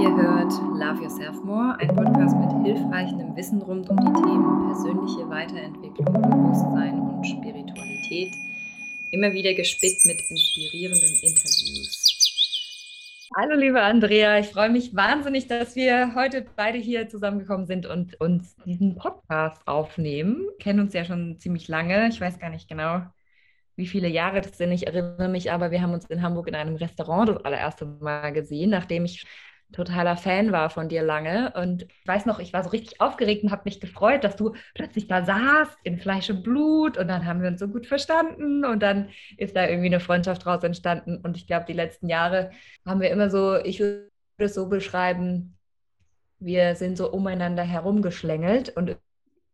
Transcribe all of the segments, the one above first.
Ihr hört Love Yourself More, ein Podcast mit hilfreichem Wissen rund um die Themen persönliche Weiterentwicklung, Bewusstsein und Spiritualität. Immer wieder gespickt mit inspirierenden Interviews. Hallo liebe Andrea, ich freue mich wahnsinnig, dass wir heute beide hier zusammengekommen sind und uns diesen Podcast aufnehmen. Kennen uns ja schon ziemlich lange. Ich weiß gar nicht genau, wie viele Jahre das sind. Ich erinnere mich aber, wir haben uns in Hamburg in einem Restaurant das allererste Mal gesehen, nachdem ich totaler Fan war von dir lange. Und ich weiß noch, ich war so richtig aufgeregt und habe mich gefreut, dass du plötzlich da saßt in Fleisch und Blut und dann haben wir uns so gut verstanden und dann ist da irgendwie eine Freundschaft draus entstanden. Und ich glaube, die letzten Jahre haben wir immer so, ich würde es so beschreiben, wir sind so umeinander herumgeschlängelt und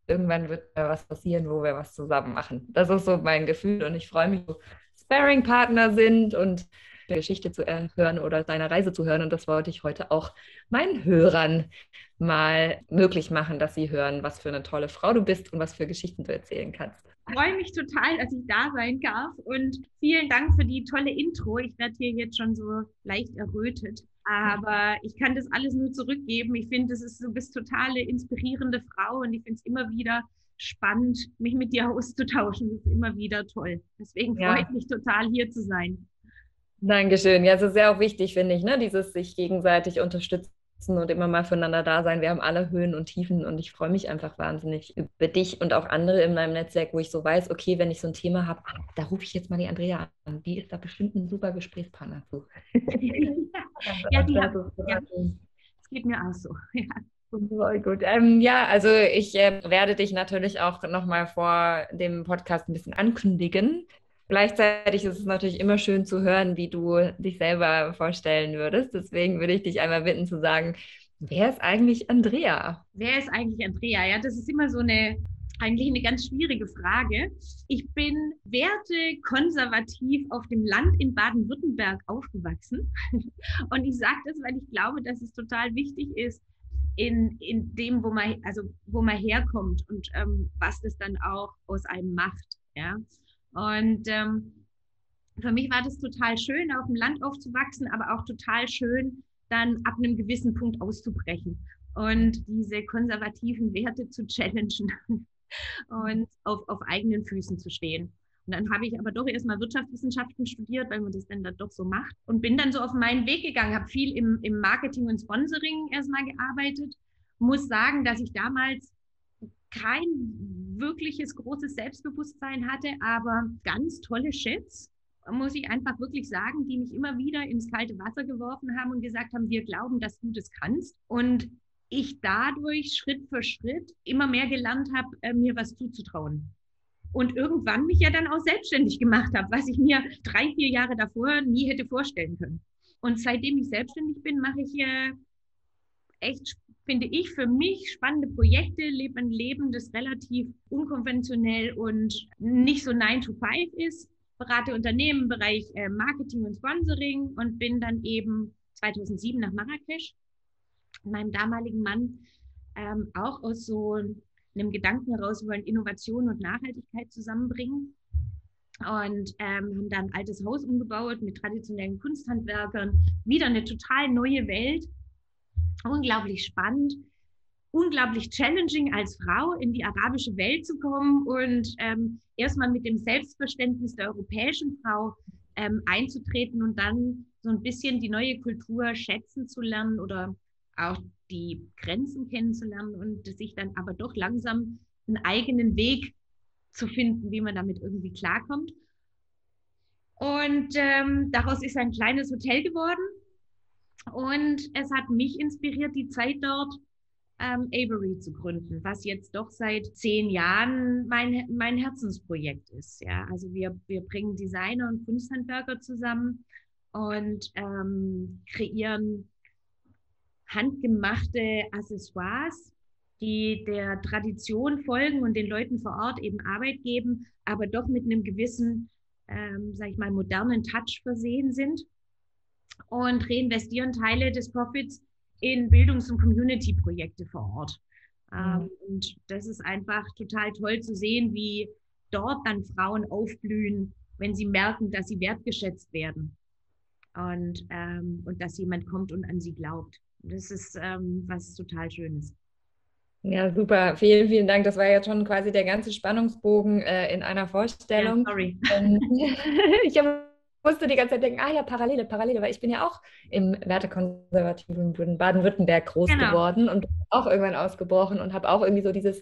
irgendwann wird da was passieren, wo wir was zusammen machen. Das ist so mein Gefühl und ich freue mich, dass Sparring-Partner sind und Geschichte zu hören oder deiner Reise zu hören. Und das wollte ich heute auch meinen Hörern mal möglich machen, dass sie hören, was für eine tolle Frau du bist und was für Geschichten du erzählen kannst. Ich freue mich total, dass ich da sein darf und vielen Dank für die tolle Intro. Ich werde hier jetzt schon so leicht errötet. Aber ich kann das alles nur zurückgeben. Ich finde, das ist, du bist totale inspirierende Frau und ich finde es immer wieder spannend, mich mit dir auszutauschen. Das ist immer wieder toll. Deswegen ja. freue ich mich total, hier zu sein. Dankeschön. Ja, es ist sehr auch wichtig, finde ich, ne? dieses sich gegenseitig unterstützen und immer mal füreinander da sein. Wir haben alle Höhen und Tiefen und ich freue mich einfach wahnsinnig über dich und auch andere in meinem Netzwerk, wo ich so weiß, okay, wenn ich so ein Thema habe, ah, da rufe ich jetzt mal die Andrea an. Die ist da bestimmt ein super Gesprächspartner zu. ja, die hat, ja, es geht mir auch so. Ja. Voll gut. Ähm, ja, also ich äh, werde dich natürlich auch nochmal vor dem Podcast ein bisschen ankündigen. Gleichzeitig ist es natürlich immer schön zu hören, wie du dich selber vorstellen würdest. Deswegen würde ich dich einmal bitten zu sagen, wer ist eigentlich Andrea? Wer ist eigentlich Andrea? Ja, das ist immer so eine eigentlich eine ganz schwierige Frage. Ich bin wertekonservativ auf dem Land in Baden-Württemberg aufgewachsen. Und ich sage das, weil ich glaube, dass es total wichtig ist, in, in dem, wo man, also wo man herkommt und ähm, was das dann auch aus einem macht. Ja? Und ähm, für mich war das total schön, auf dem Land aufzuwachsen, aber auch total schön, dann ab einem gewissen Punkt auszubrechen und diese konservativen Werte zu challengen und auf, auf eigenen Füßen zu stehen. Und dann habe ich aber doch erstmal Wirtschaftswissenschaften studiert, weil man das dann da doch so macht. Und bin dann so auf meinen Weg gegangen, habe viel im, im Marketing und Sponsoring erstmal gearbeitet. Muss sagen, dass ich damals kein wirkliches großes Selbstbewusstsein hatte, aber ganz tolle Chefs, muss ich einfach wirklich sagen, die mich immer wieder ins kalte Wasser geworfen haben und gesagt haben, wir glauben, dass du das kannst. Und ich dadurch Schritt für Schritt immer mehr gelernt habe, äh, mir was zuzutrauen. Und irgendwann mich ja dann auch selbstständig gemacht habe, was ich mir drei, vier Jahre davor nie hätte vorstellen können. Und seitdem ich selbstständig bin, mache ich äh, echt finde ich, für mich spannende Projekte, lebe ein Leben, das relativ unkonventionell und nicht so 9 to 5 ist. Berate Unternehmen im Bereich äh, Marketing und Sponsoring und bin dann eben 2007 nach Marrakesch. Meinem damaligen Mann ähm, auch aus so einem Gedanken heraus, wir wollen Innovation und Nachhaltigkeit zusammenbringen. Und ähm, haben dann ein altes Haus umgebaut mit traditionellen Kunsthandwerkern. Wieder eine total neue Welt unglaublich spannend, unglaublich challenging als Frau in die arabische Welt zu kommen und ähm, erstmal mit dem Selbstverständnis der europäischen Frau ähm, einzutreten und dann so ein bisschen die neue Kultur schätzen zu lernen oder auch die Grenzen kennenzulernen und sich dann aber doch langsam einen eigenen Weg zu finden, wie man damit irgendwie klarkommt. Und ähm, daraus ist ein kleines Hotel geworden, und es hat mich inspiriert, die Zeit dort ähm, Avery zu gründen, was jetzt doch seit zehn Jahren mein, mein Herzensprojekt ist. Ja, also wir, wir bringen Designer und Kunsthandwerker zusammen und ähm, kreieren handgemachte Accessoires, die der Tradition folgen und den Leuten vor Ort eben Arbeit geben, aber doch mit einem gewissen, ähm, sag ich mal, modernen Touch versehen sind und reinvestieren Teile des Profits in Bildungs- und Community-Projekte vor Ort. Mhm. Ähm, und das ist einfach total toll zu sehen, wie dort dann Frauen aufblühen, wenn sie merken, dass sie wertgeschätzt werden und, ähm, und dass jemand kommt und an sie glaubt. Das ist ähm, was total Schönes. Ja, super. Vielen, vielen Dank. Das war ja schon quasi der ganze Spannungsbogen äh, in einer Vorstellung. Ja, sorry. Ähm, ich musste die ganze Zeit denken, ah ja, Parallele, Parallele, weil ich bin ja auch im wertekonservativen Baden-Württemberg groß genau. geworden und auch irgendwann ausgebrochen und habe auch irgendwie so dieses,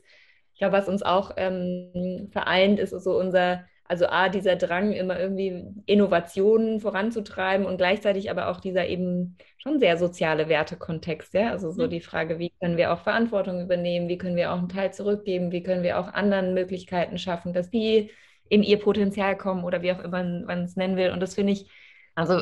ich glaube, was uns auch ähm, vereint, ist so unser also A, dieser Drang, immer irgendwie Innovationen voranzutreiben und gleichzeitig aber auch dieser eben schon sehr soziale Wertekontext. Ja? Also so mhm. die Frage, wie können wir auch Verantwortung übernehmen, wie können wir auch einen Teil zurückgeben, wie können wir auch anderen Möglichkeiten schaffen, dass die in ihr Potenzial kommen oder wie auch immer man es nennen will. Und das finde ich, also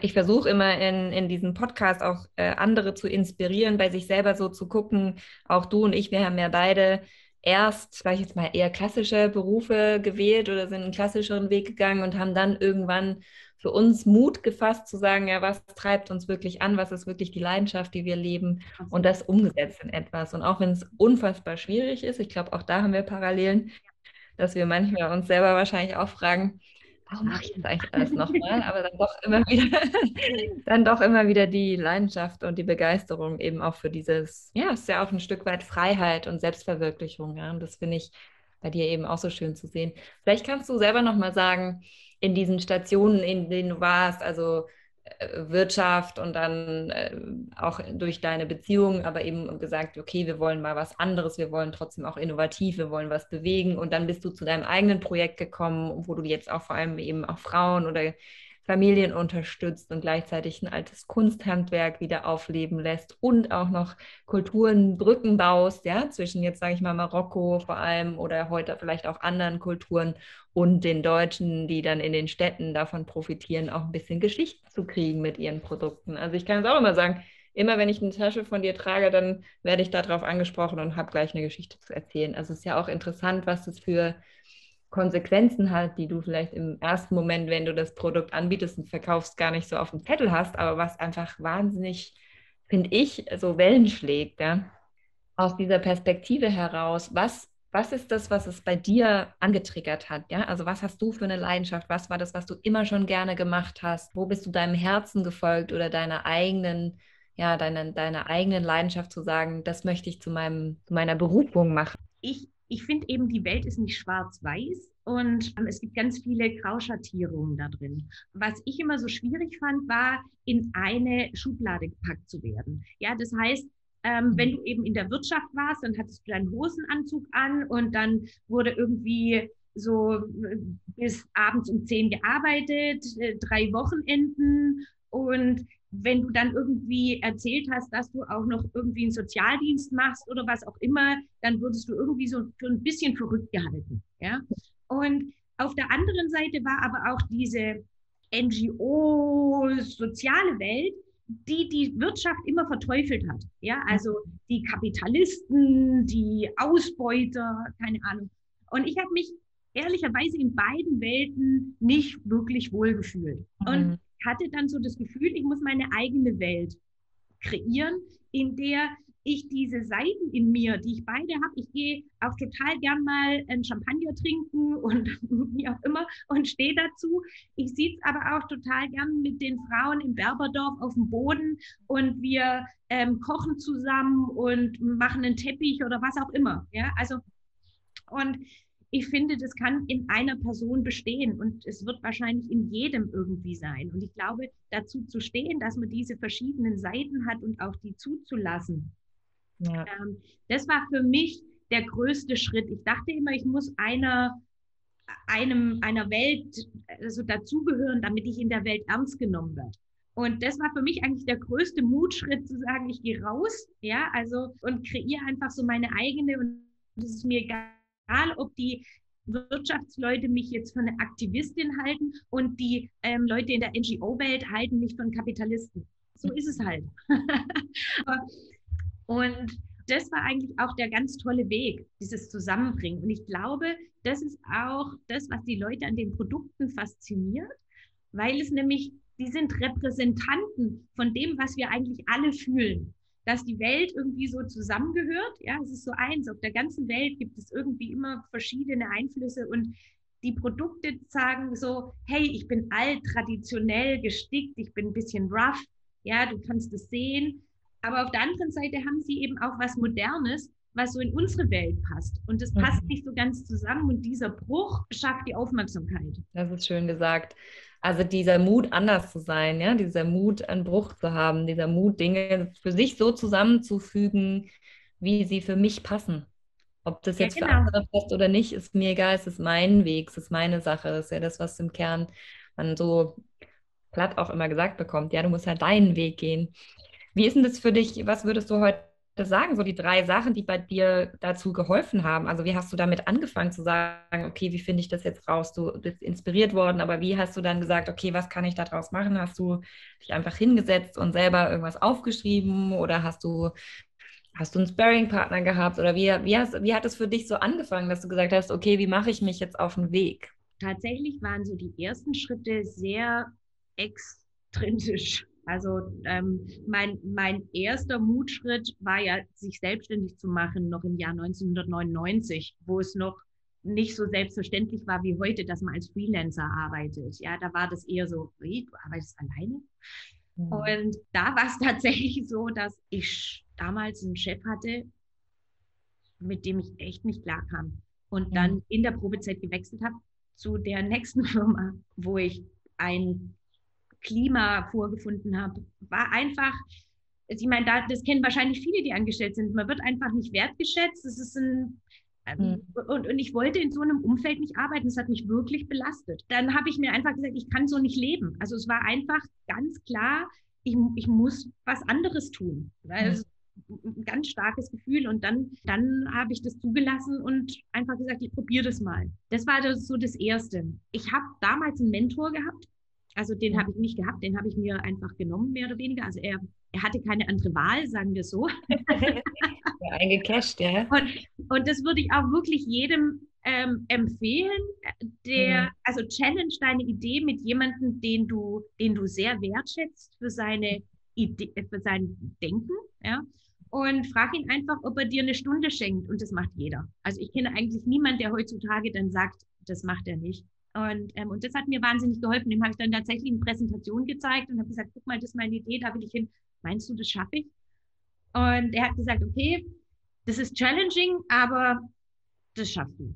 ich versuche immer in, in diesem Podcast auch äh, andere zu inspirieren, bei sich selber so zu gucken, auch du und ich, wir haben ja beide erst, sage ich jetzt mal, eher klassische Berufe gewählt oder sind einen klassischeren Weg gegangen und haben dann irgendwann für uns Mut gefasst zu sagen, ja, was treibt uns wirklich an, was ist wirklich die Leidenschaft, die wir leben und das umgesetzt in etwas. Und auch wenn es unfassbar schwierig ist, ich glaube, auch da haben wir Parallelen, dass wir manchmal uns selber wahrscheinlich auch fragen, warum mache ich das eigentlich alles nochmal? Aber dann doch immer wieder, dann doch immer wieder die Leidenschaft und die Begeisterung eben auch für dieses, ja, es ist ja auch ein Stück weit Freiheit und Selbstverwirklichung. Ja? Und das finde ich bei dir eben auch so schön zu sehen. Vielleicht kannst du selber nochmal sagen, in diesen Stationen, in denen du warst, also Wirtschaft und dann äh, auch durch deine Beziehung, aber eben gesagt, okay, wir wollen mal was anderes, wir wollen trotzdem auch innovativ, wir wollen was bewegen. Und dann bist du zu deinem eigenen Projekt gekommen, wo du jetzt auch vor allem eben auch Frauen oder Familien unterstützt und gleichzeitig ein altes Kunsthandwerk wieder aufleben lässt und auch noch Kulturen, Brücken baust, ja, zwischen jetzt sage ich mal Marokko vor allem oder heute vielleicht auch anderen Kulturen und den Deutschen, die dann in den Städten davon profitieren, auch ein bisschen Geschichte zu kriegen mit ihren Produkten. Also ich kann es auch immer sagen, immer wenn ich eine Tasche von dir trage, dann werde ich darauf angesprochen und habe gleich eine Geschichte zu erzählen. Also es ist ja auch interessant, was das für Konsequenzen hat, die du vielleicht im ersten Moment, wenn du das Produkt anbietest und verkaufst, gar nicht so auf dem Zettel hast, aber was einfach wahnsinnig, finde ich, so Wellen schlägt. Ja? Aus dieser Perspektive heraus, was, was ist das, was es bei dir angetriggert hat? Ja? Also was hast du für eine Leidenschaft? Was war das, was du immer schon gerne gemacht hast? Wo bist du deinem Herzen gefolgt oder deiner eigenen, ja, deiner, deiner eigenen Leidenschaft zu sagen, das möchte ich zu, meinem, zu meiner Berufung machen? Ich ich finde eben, die Welt ist nicht schwarz-weiß und ähm, es gibt ganz viele Grauschattierungen da drin. Was ich immer so schwierig fand, war, in eine Schublade gepackt zu werden. Ja, das heißt, ähm, wenn du eben in der Wirtschaft warst, dann hattest du deinen Hosenanzug an und dann wurde irgendwie so äh, bis abends um zehn gearbeitet, äh, drei Wochenenden und wenn du dann irgendwie erzählt hast, dass du auch noch irgendwie einen Sozialdienst machst oder was auch immer, dann würdest du irgendwie so für ein bisschen verrückt gehalten. Ja? Und auf der anderen Seite war aber auch diese NGO-soziale Welt, die die Wirtschaft immer verteufelt hat. Ja, also die Kapitalisten, die Ausbeuter, keine Ahnung. Und ich habe mich ehrlicherweise in beiden Welten nicht wirklich wohlgefühlt. Mhm. Und hatte dann so das Gefühl, ich muss meine eigene Welt kreieren, in der ich diese Seiten in mir, die ich beide habe, ich gehe auch total gern mal ein Champagner trinken und wie auch immer und stehe dazu. Ich sitze aber auch total gern mit den Frauen im Berberdorf auf dem Boden und wir ähm, kochen zusammen und machen einen Teppich oder was auch immer. Ja, also und ich finde, das kann in einer Person bestehen und es wird wahrscheinlich in jedem irgendwie sein. Und ich glaube, dazu zu stehen, dass man diese verschiedenen Seiten hat und auch die zuzulassen, ja. ähm, das war für mich der größte Schritt. Ich dachte immer, ich muss einer, einem, einer Welt also dazugehören, damit ich in der Welt ernst genommen werde. Und das war für mich eigentlich der größte Mutschritt zu sagen, ich gehe raus, ja, also und kreiere einfach so meine eigene und es ist mir egal, egal, ob die Wirtschaftsleute mich jetzt für eine Aktivistin halten und die ähm, Leute in der NGO-Welt halten mich für einen Kapitalisten. So ist es halt. und das war eigentlich auch der ganz tolle Weg, dieses Zusammenbringen. Und ich glaube, das ist auch das, was die Leute an den Produkten fasziniert, weil es nämlich, die sind Repräsentanten von dem, was wir eigentlich alle fühlen dass die Welt irgendwie so zusammengehört. Ja, es ist so eins. Auf der ganzen Welt gibt es irgendwie immer verschiedene Einflüsse und die Produkte sagen so, hey, ich bin alt, traditionell gestickt, ich bin ein bisschen rough. Ja, du kannst es sehen. aber auf der anderen Seite haben sie eben auch was Modernes, was so in unsere Welt passt. Und das passt mhm. nicht so ganz zusammen und dieser Bruch schafft die Aufmerksamkeit. Das ist schön gesagt. Also dieser Mut, anders zu sein, ja, dieser Mut, einen Bruch zu haben, dieser Mut, Dinge für sich so zusammenzufügen, wie sie für mich passen. Ob das jetzt ja, genau. für andere passt oder nicht, ist mir egal. Es ist mein Weg, es ist meine Sache. Das ist ja das, was im Kern man so platt auch immer gesagt bekommt. Ja, du musst ja deinen Weg gehen. Wie ist denn das für dich? Was würdest du heute sagen, so die drei Sachen, die bei dir dazu geholfen haben? Also wie hast du damit angefangen zu sagen, okay, wie finde ich das jetzt raus? Du bist inspiriert worden, aber wie hast du dann gesagt, okay, was kann ich daraus machen? Hast du dich einfach hingesetzt und selber irgendwas aufgeschrieben oder hast du Hast du einen Sparring-Partner gehabt oder wie, wie, hast, wie hat es für dich so angefangen, dass du gesagt hast, okay, wie mache ich mich jetzt auf den Weg? Tatsächlich waren so die ersten Schritte sehr extrinsisch. Also ähm, mein, mein erster Mutschritt war ja, sich selbstständig zu machen, noch im Jahr 1999, wo es noch nicht so selbstverständlich war wie heute, dass man als Freelancer arbeitet. Ja, da war das eher so, hey, du arbeitest alleine. Mhm. Und da war es tatsächlich so, dass ich damals einen Chef hatte, mit dem ich echt nicht klar kam. Und dann mhm. in der Probezeit gewechselt habe zu der nächsten Firma, wo ich ein Klima vorgefunden habe, war einfach, ich meine, da, das kennen wahrscheinlich viele, die angestellt sind. Man wird einfach nicht wertgeschätzt. Das ist ein ähm, mhm. und, und ich wollte in so einem Umfeld nicht arbeiten. Das hat mich wirklich belastet. Dann habe ich mir einfach gesagt, ich kann so nicht leben. Also es war einfach ganz klar, ich, ich muss was anderes tun. Weil mhm. ein ganz starkes Gefühl. Und dann, dann habe ich das zugelassen und einfach gesagt, ich probiere das mal. Das war das, so das Erste. Ich habe damals einen Mentor gehabt, also den habe ich nicht gehabt, den habe ich mir einfach genommen, mehr oder weniger. Also er, er hatte keine andere Wahl, sagen wir so. ja, eingecasht, ja. Und, und das würde ich auch wirklich jedem ähm, empfehlen, der, mhm. also challenge deine Idee mit jemandem, den du, den du sehr wertschätzt für seine Idee, für sein Denken, ja. Und frag ihn einfach, ob er dir eine Stunde schenkt. Und das macht jeder. Also ich kenne eigentlich niemanden, der heutzutage dann sagt, das macht er nicht. Und, ähm, und das hat mir wahnsinnig geholfen. Dem habe ich dann tatsächlich eine Präsentation gezeigt und habe gesagt, guck mal, das ist meine Idee, da will ich hin. Meinst du, das schaffe ich? Und er hat gesagt, okay, das ist challenging, aber das schaffst du.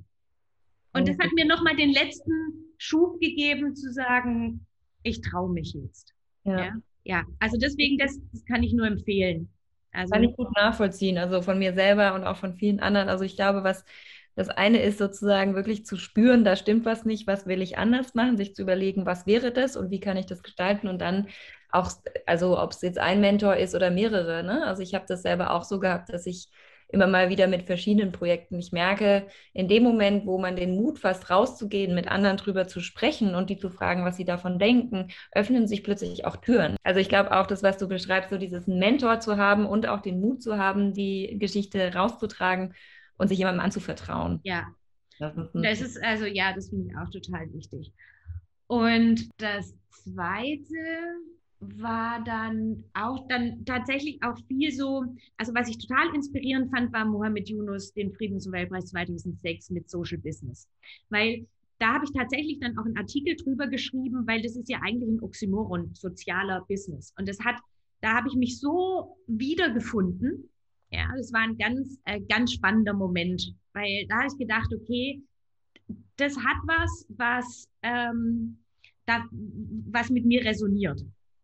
Und das hat mir nochmal den letzten Schub gegeben, zu sagen, ich traue mich jetzt. Ja. ja. ja, also deswegen, das, das kann ich nur empfehlen. Also, kann ich gut nachvollziehen, also von mir selber und auch von vielen anderen. Also ich glaube, was das eine ist sozusagen wirklich zu spüren, da stimmt was nicht, was will ich anders machen, sich zu überlegen, was wäre das und wie kann ich das gestalten und dann auch, also ob es jetzt ein Mentor ist oder mehrere. Ne? Also ich habe das selber auch so gehabt, dass ich immer mal wieder mit verschiedenen Projekten. Ich merke, in dem Moment, wo man den Mut fasst, rauszugehen, mit anderen drüber zu sprechen und die zu fragen, was sie davon denken, öffnen sich plötzlich auch Türen. Also ich glaube auch, das, was du beschreibst, so dieses Mentor zu haben und auch den Mut zu haben, die Geschichte rauszutragen und sich jemandem anzuvertrauen. Ja. Das ist, das ist also, ja, das finde ich auch total wichtig. Und das Zweite war dann auch dann tatsächlich auch viel so, also was ich total inspirierend fand, war Mohammed Yunus, den Friedensnobelpreis 2006 mit Social Business. Weil da habe ich tatsächlich dann auch einen Artikel drüber geschrieben, weil das ist ja eigentlich ein Oxymoron, sozialer Business. Und das hat, da habe ich mich so wiedergefunden, ja, das war ein ganz, äh, ganz spannender Moment, weil da habe ich gedacht, okay, das hat was, was, ähm, da, was mit mir resoniert.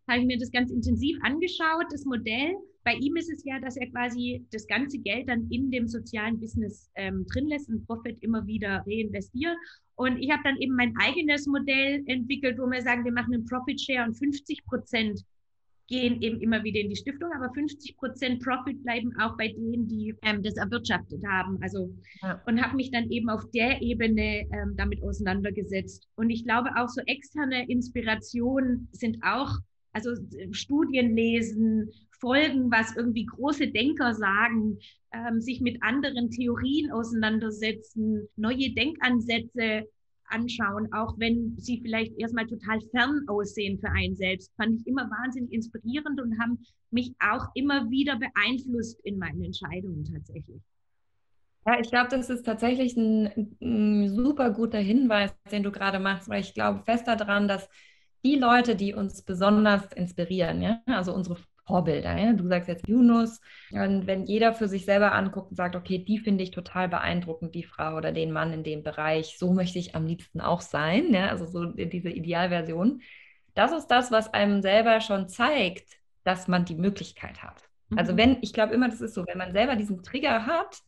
Da habe ich mir das ganz intensiv angeschaut, das Modell. Bei ihm ist es ja, dass er quasi das ganze Geld dann in dem sozialen Business ähm, drin lässt und Profit immer wieder reinvestiert. Und ich habe dann eben mein eigenes Modell entwickelt, wo wir sagen, wir machen einen Profit Share und 50 Prozent gehen eben immer wieder in die Stiftung, aber 50 Prozent Profit bleiben auch bei denen, die ähm, das erwirtschaftet haben. Also ja. und habe mich dann eben auf der Ebene ähm, damit auseinandergesetzt. Und ich glaube auch so externe Inspirationen sind auch, also Studien lesen, Folgen, was irgendwie große Denker sagen, ähm, sich mit anderen Theorien auseinandersetzen, neue Denkansätze anschauen, auch wenn sie vielleicht erstmal total fern aussehen für einen selbst, fand ich immer wahnsinnig inspirierend und haben mich auch immer wieder beeinflusst in meinen Entscheidungen tatsächlich. Ja, ich glaube, das ist tatsächlich ein, ein, super guter Hinweis, den du gerade machst, weil ich glaube fest daran, dass die Leute, die uns besonders inspirieren, ja, also unsere Vorbilder. Ja? Du sagst jetzt Yunus. Und wenn jeder für sich selber anguckt und sagt, okay, die finde ich total beeindruckend, die Frau oder den Mann in dem Bereich, so möchte ich am liebsten auch sein. Ja? Also so diese Idealversion. Das ist das, was einem selber schon zeigt, dass man die Möglichkeit hat. Also mhm. wenn, ich glaube immer, das ist so, wenn man selber diesen Trigger hat,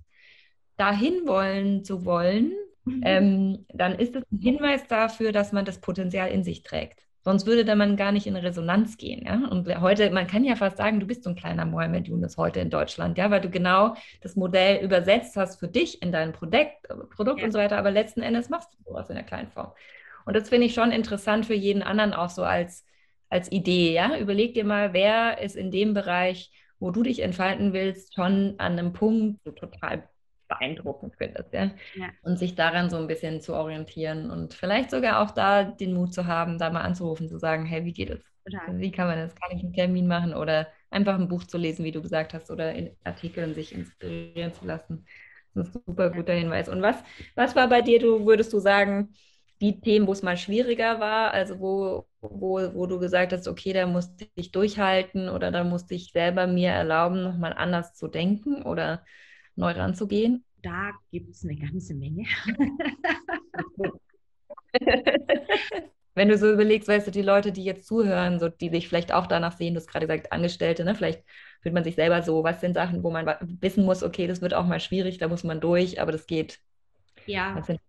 dahin wollen zu wollen, mhm. ähm, dann ist es ein Hinweis dafür, dass man das Potenzial in sich trägt. Sonst würde da man gar nicht in Resonanz gehen. Ja? Und heute, man kann ja fast sagen, du bist so ein kleiner Mohammed Yunus heute in Deutschland, ja, weil du genau das Modell übersetzt hast für dich in dein Produkt, Produkt ja. und so weiter, aber letzten Endes machst du sowas in der kleinen Form. Und das finde ich schon interessant für jeden anderen auch so als, als Idee. Ja? Überleg dir mal, wer ist in dem Bereich, wo du dich entfalten willst, schon an einem Punkt so total beeindruckend findest. Ja? ja? Und sich daran so ein bisschen zu orientieren und vielleicht sogar auch da den Mut zu haben, da mal anzurufen, zu sagen, hey, wie geht es? Wie kann man das? Kann ich einen Termin machen oder einfach ein Buch zu lesen, wie du gesagt hast, oder in Artikeln sich inspirieren zu lassen. Das ist ein super guter Hinweis. Und was, was war bei dir, du würdest du sagen, die Themen, wo es mal schwieriger war, also wo, wo, wo du gesagt hast, okay, da musste ich durchhalten oder da musste ich selber mir erlauben, nochmal anders zu denken oder neu ranzugehen? Da gibt es eine ganze Menge. Wenn du so überlegst, weißt du, die Leute, die jetzt zuhören, so, die sich vielleicht auch danach sehen, du hast gerade gesagt, Angestellte, ne? vielleicht fühlt man sich selber so, was sind Sachen, wo man wissen muss, okay, das wird auch mal schwierig, da muss man durch, aber das geht. Ja. Das sind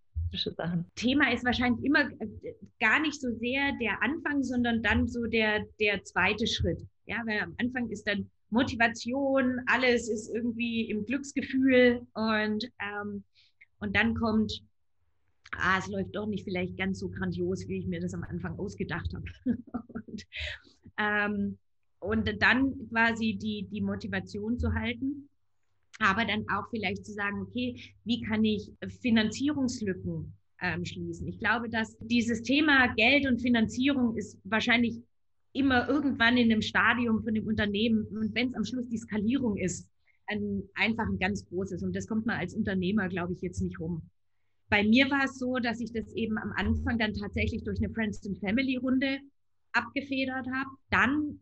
Sachen. Thema ist wahrscheinlich immer äh, gar nicht so sehr der Anfang, sondern dann so der, der zweite Schritt. Ja, weil am Anfang ist dann Motivation, alles ist irgendwie im Glücksgefühl und, ähm, und dann kommt, ah, es läuft doch nicht vielleicht ganz so grandios, wie ich mir das am Anfang ausgedacht habe. und, ähm, und dann quasi die, die Motivation zu halten, aber dann auch vielleicht zu sagen, okay, wie kann ich Finanzierungslücken ähm, schließen? Ich glaube, dass dieses Thema Geld und Finanzierung ist wahrscheinlich immer irgendwann in einem Stadium von dem Unternehmen und wenn es am Schluss die Skalierung ist, ein, einfach ein ganz großes. Und das kommt man als Unternehmer, glaube ich, jetzt nicht rum. Bei mir war es so, dass ich das eben am Anfang dann tatsächlich durch eine Friends and Family Runde abgefedert habe. Dann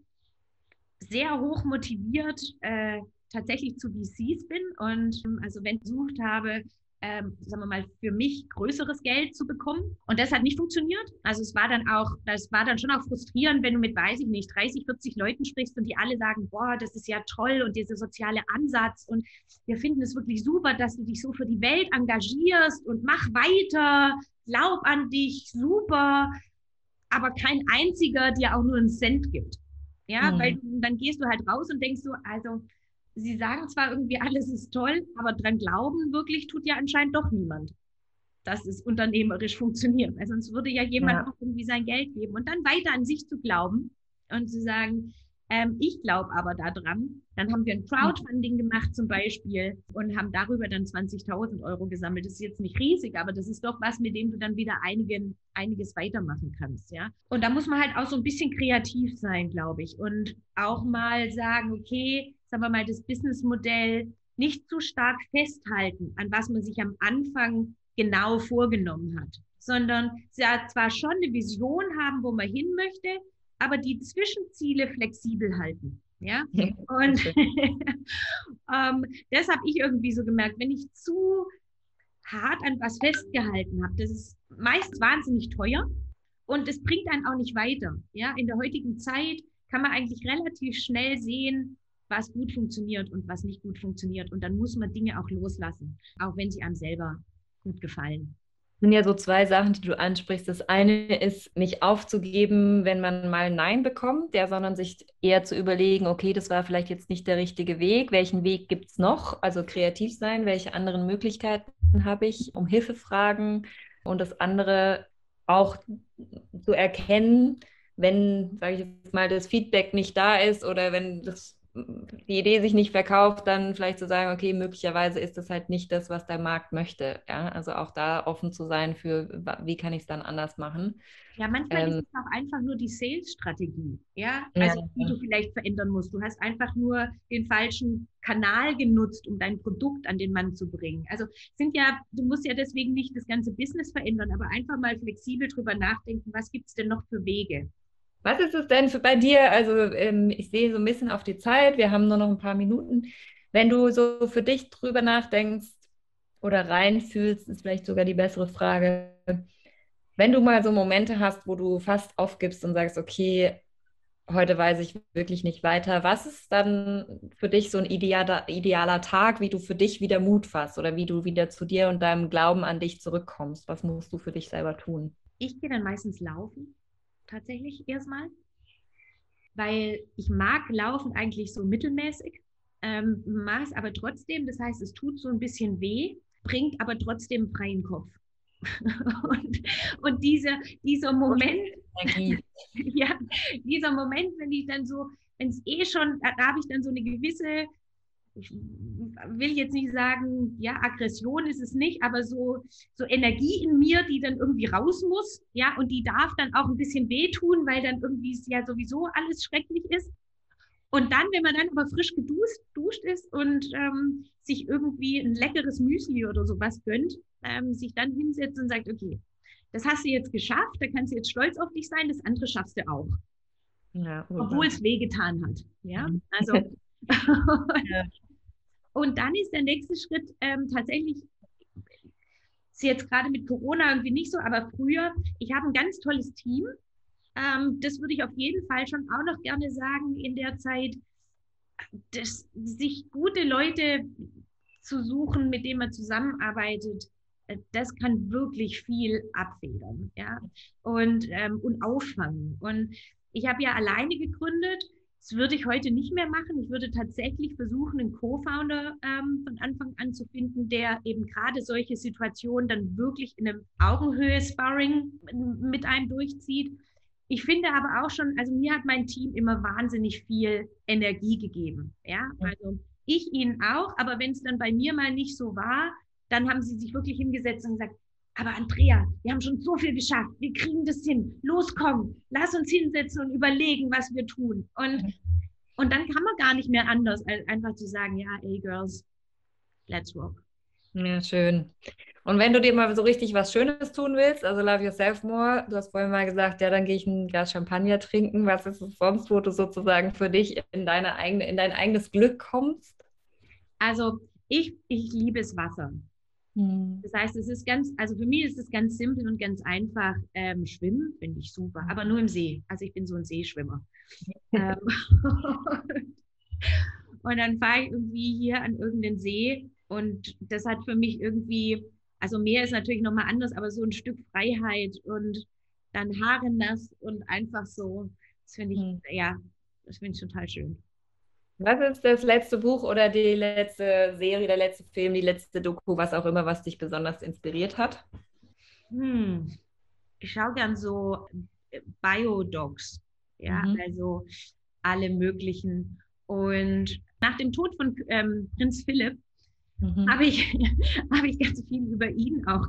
sehr hoch motiviert äh, tatsächlich zu VCs bin und also wenn ich versucht habe, ähm, sagen wir mal, für mich größeres Geld zu bekommen. Und das hat nicht funktioniert. Also es war dann auch, das war dann schon auch frustrierend, wenn du mit, weiß ich nicht, 30, 40 Leuten sprichst und die alle sagen, boah, das ist ja toll und dieser soziale Ansatz und wir finden es wirklich super, dass du dich so für die Welt engagierst und mach weiter, glaub an dich, super, aber kein einziger dir auch nur einen Cent gibt. Ja, mhm. weil dann gehst du halt raus und denkst so, also Sie sagen zwar irgendwie, alles ist toll, aber dran glauben wirklich tut ja anscheinend doch niemand, dass es unternehmerisch funktioniert. Weil sonst würde ja jemand ja. auch irgendwie sein Geld geben. Und dann weiter an sich zu glauben und zu sagen, ähm, ich glaube aber daran. Dann haben wir ein Crowdfunding gemacht zum Beispiel und haben darüber dann 20.000 Euro gesammelt. Das ist jetzt nicht riesig, aber das ist doch was, mit dem du dann wieder einigen, einiges weitermachen kannst. Ja? Und da muss man halt auch so ein bisschen kreativ sein, glaube ich. Und auch mal sagen, okay, sagen wir mal, das Businessmodell nicht zu stark festhalten, an was man sich am Anfang genau vorgenommen hat, sondern zwar schon eine Vision haben, wo man hin möchte, aber die Zwischenziele flexibel halten. Ja, und ähm, das habe ich irgendwie so gemerkt, wenn ich zu hart an was festgehalten habe, das ist meist wahnsinnig teuer und es bringt einen auch nicht weiter. Ja, in der heutigen Zeit kann man eigentlich relativ schnell sehen, was gut funktioniert und was nicht gut funktioniert. Und dann muss man Dinge auch loslassen, auch wenn sie einem selber gut gefallen. Sind ja so zwei Sachen, die du ansprichst. Das eine ist, nicht aufzugeben, wenn man mal Nein bekommt, ja, sondern sich eher zu überlegen, okay, das war vielleicht jetzt nicht der richtige Weg. Welchen Weg gibt es noch? Also kreativ sein, welche anderen Möglichkeiten habe ich, um Hilfe fragen. Und das andere auch zu erkennen, wenn, sage ich jetzt mal, das Feedback nicht da ist oder wenn das die Idee sich nicht verkauft, dann vielleicht zu sagen, okay, möglicherweise ist das halt nicht das, was der Markt möchte. Ja? Also auch da offen zu sein für, wie kann ich es dann anders machen. Ja, manchmal ähm, ist es auch einfach nur die Sales-Strategie, ja, also ja. die du vielleicht verändern musst. Du hast einfach nur den falschen Kanal genutzt, um dein Produkt an den Mann zu bringen. Also sind ja, du musst ja deswegen nicht das ganze Business verändern, aber einfach mal flexibel drüber nachdenken, was gibt es denn noch für Wege? Was ist es denn für bei dir? Also ähm, ich sehe so ein bisschen auf die Zeit, wir haben nur noch ein paar Minuten. Wenn du so für dich drüber nachdenkst oder reinfühlst, ist vielleicht sogar die bessere Frage. Wenn du mal so Momente hast, wo du fast aufgibst und sagst, okay, heute weiß ich wirklich nicht weiter, was ist dann für dich so ein idealer, idealer Tag, wie du für dich wieder Mut fasst oder wie du wieder zu dir und deinem Glauben an dich zurückkommst? Was musst du für dich selber tun? Ich gehe dann meistens laufen tatsächlich erstmal, weil ich mag Laufen eigentlich so mittelmäßig, ähm, mag es aber trotzdem. Das heißt, es tut so ein bisschen weh, bringt aber trotzdem freien Kopf. und, und dieser, dieser Moment, ja, dieser Moment, wenn ich dann so, wenn es eh schon, da habe ich dann so eine gewisse ich will jetzt nicht sagen, ja, Aggression ist es nicht, aber so, so Energie in mir, die dann irgendwie raus muss, ja, und die darf dann auch ein bisschen wehtun, weil dann irgendwie es ja sowieso alles schrecklich ist. Und dann, wenn man dann aber frisch geduscht duscht ist und ähm, sich irgendwie ein leckeres Müsli oder sowas gönnt, ähm, sich dann hinsetzt und sagt, okay, das hast du jetzt geschafft, da kannst du jetzt stolz auf dich sein, das andere schaffst du auch. Ja, Obwohl es wehgetan hat. Ja, mhm. also Und dann ist der nächste Schritt ähm, tatsächlich, ist jetzt gerade mit Corona irgendwie nicht so, aber früher, ich habe ein ganz tolles Team. Ähm, das würde ich auf jeden Fall schon auch noch gerne sagen in der Zeit, dass sich gute Leute zu suchen, mit denen man zusammenarbeitet, äh, das kann wirklich viel abfedern ja? und, ähm, und auffangen. Und ich habe ja alleine gegründet das würde ich heute nicht mehr machen. Ich würde tatsächlich versuchen, einen Co-Founder ähm, von Anfang an zu finden, der eben gerade solche Situationen dann wirklich in einem Augenhöhe-Sparring mit einem durchzieht. Ich finde aber auch schon, also mir hat mein Team immer wahnsinnig viel Energie gegeben. Ja, also ich ihnen auch, aber wenn es dann bei mir mal nicht so war, dann haben sie sich wirklich hingesetzt und gesagt, aber Andrea, wir haben schon so viel geschafft. Wir kriegen das hin. Los, komm, lass uns hinsetzen und überlegen, was wir tun. Und, und dann kann man gar nicht mehr anders, als einfach zu sagen, ja, ey, Girls, let's rock. Ja, schön. Und wenn du dir mal so richtig was Schönes tun willst, also love yourself more, du hast vorhin mal gesagt, ja, dann gehe ich ein Glas Champagner trinken. Was ist es sonst, wo du sozusagen für dich in deine eigene, in dein eigenes Glück kommst? Also ich, ich liebe es Wasser. Mhm. Das heißt, es ist ganz, also für mich ist es ganz simpel und ganz einfach. Ähm, schwimmen finde ich super, aber nur im See. Also ich bin so ein Seeschwimmer. ähm, und dann fahre ich irgendwie hier an irgendeinen See und das hat für mich irgendwie, also Meer ist natürlich nochmal anders, aber so ein Stück Freiheit und dann Haare nass und einfach so, das finde ich, mhm. ja, das finde ich total schön. Was ist das letzte Buch oder die letzte Serie, der letzte Film, die letzte Doku, was auch immer, was dich besonders inspiriert hat? Hm. Ich schaue gern so äh, Biodocs, ja, mhm. also alle möglichen. Und nach dem Tod von ähm, Prinz Philipp mhm. habe ich, hab ich ganz viel über ihn auch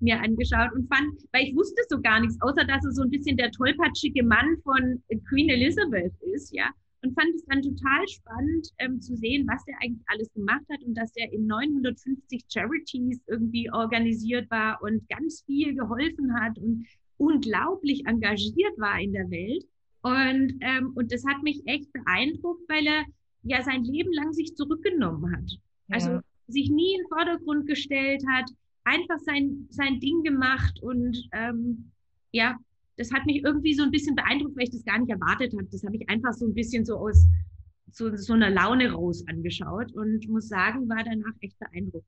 mir angeschaut und fand, weil ich wusste so gar nichts, außer dass er so ein bisschen der tollpatschige Mann von Queen Elizabeth ist, ja und fand es dann total spannend ähm, zu sehen, was er eigentlich alles gemacht hat und dass er in 950 Charities irgendwie organisiert war und ganz viel geholfen hat und unglaublich engagiert war in der Welt. Und, ähm, und das hat mich echt beeindruckt, weil er ja sein Leben lang sich zurückgenommen hat. Also ja. sich nie in den Vordergrund gestellt hat, einfach sein, sein Ding gemacht und ähm, ja, das hat mich irgendwie so ein bisschen beeindruckt, weil ich das gar nicht erwartet habe. Das habe ich einfach so ein bisschen so aus so, so einer Laune raus angeschaut und muss sagen, war danach echt beeindruckt.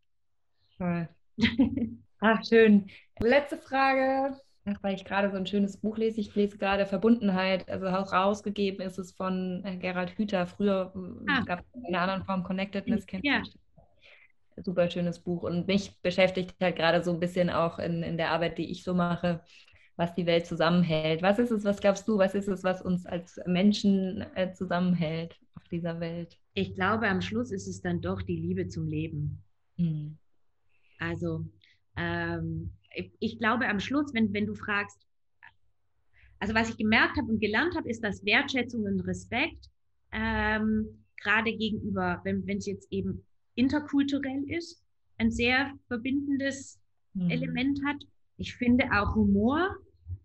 Toll. Ach, schön. Letzte Frage, weil ich gerade so ein schönes Buch lese. Ich lese gerade Verbundenheit, also auch rausgegeben ist es von äh, Gerald Hüther. Früher ah. gab es in einer anderen Form Connectedness. Ja. Super schönes Buch und mich beschäftigt halt gerade so ein bisschen auch in, in der Arbeit, die ich so mache, was die Welt zusammenhält. Was ist es, was glaubst du, was ist es, was uns als Menschen äh, zusammenhält auf dieser Welt? Ich glaube, am Schluss ist es dann doch die Liebe zum Leben. Mhm. Also, ähm, ich, ich, glaube, am Schluss, wenn, wenn du fragst, also was ich gemerkt habe und gelernt habe, ist, dass Wertschätzung und Respekt ähm, gerade gegenüber, wenn es jetzt eben interkulturell ist, ein sehr verbindendes mhm. Element hat. Ich finde auch Humor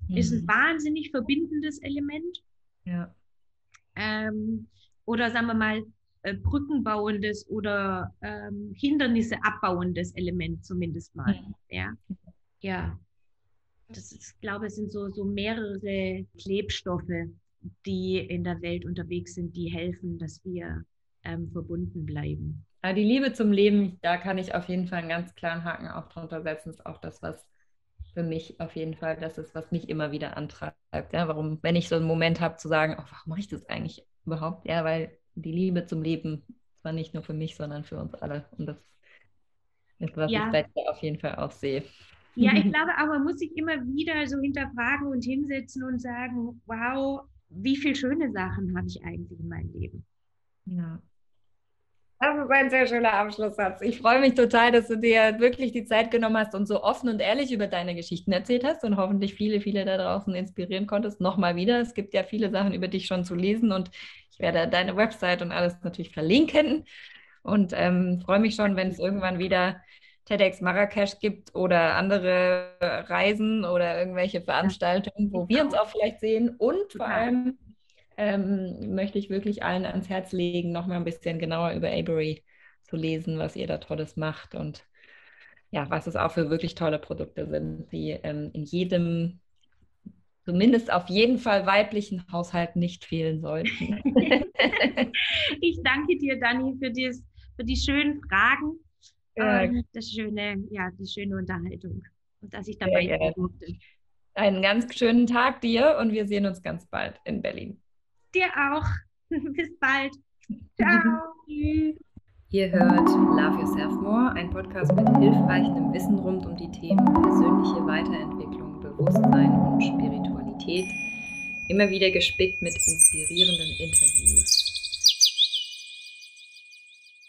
mhm. ist ein wahnsinnig verbindendes Element. Ja. Ähm, oder sagen wir mal, äh, brückenbauendes oder ähm, Hindernisse abbauendes Element zumindest mal. Mhm. Ja. ja. Das ist, ich glaube, es sind so, so mehrere Klebstoffe, die in der Welt unterwegs sind, die helfen, dass wir ähm, verbunden bleiben. Ja, die Liebe zum Leben, da kann ich auf jeden Fall einen ganz klaren Haken auch drunter setzen. Ist auch das, was für mich auf jeden Fall das ist, was mich immer wieder antreibt. Ja, warum, wenn ich so einen Moment habe zu sagen, oh, warum mache ich das eigentlich überhaupt? Ja, weil die Liebe zum Leben zwar nicht nur für mich, sondern für uns alle. Und das ist, was ja. ich bei dir auf jeden Fall auch sehe. Ja, ich glaube aber, man muss sich immer wieder so hinterfragen und hinsetzen und sagen, wow, wie viele schöne Sachen habe ich eigentlich in meinem Leben? Ja. Das ist ein sehr schöner Abschlusssatz. Ich freue mich total, dass du dir wirklich die Zeit genommen hast und so offen und ehrlich über deine Geschichten erzählt hast und hoffentlich viele, viele da draußen inspirieren konntest. Nochmal wieder. Es gibt ja viele Sachen über dich schon zu lesen und ich werde deine Website und alles natürlich verlinken und ähm, freue mich schon, wenn es irgendwann wieder TEDx Marrakesch gibt oder andere Reisen oder irgendwelche Veranstaltungen, wo wir uns auch vielleicht sehen und vor allem ähm, möchte ich wirklich allen ans Herz legen, noch mal ein bisschen genauer über Avery zu lesen, was ihr da Tolles macht und ja, was es auch für wirklich tolle Produkte sind, die ähm, in jedem, zumindest auf jeden Fall weiblichen Haushalt nicht fehlen sollten. ich danke dir, Dani, für, dies, für die schönen Fragen, ja. ähm, das schöne, ja, die schöne Unterhaltung und dass ich dabei sein durfte. Einen ganz schönen Tag dir und wir sehen uns ganz bald in Berlin. Dir auch. Bis bald. Ciao. Ihr hört Love Yourself More, ein Podcast mit hilfreichem Wissen rund um die Themen persönliche Weiterentwicklung, Bewusstsein und Spiritualität. Immer wieder gespickt mit inspirierenden Interviews.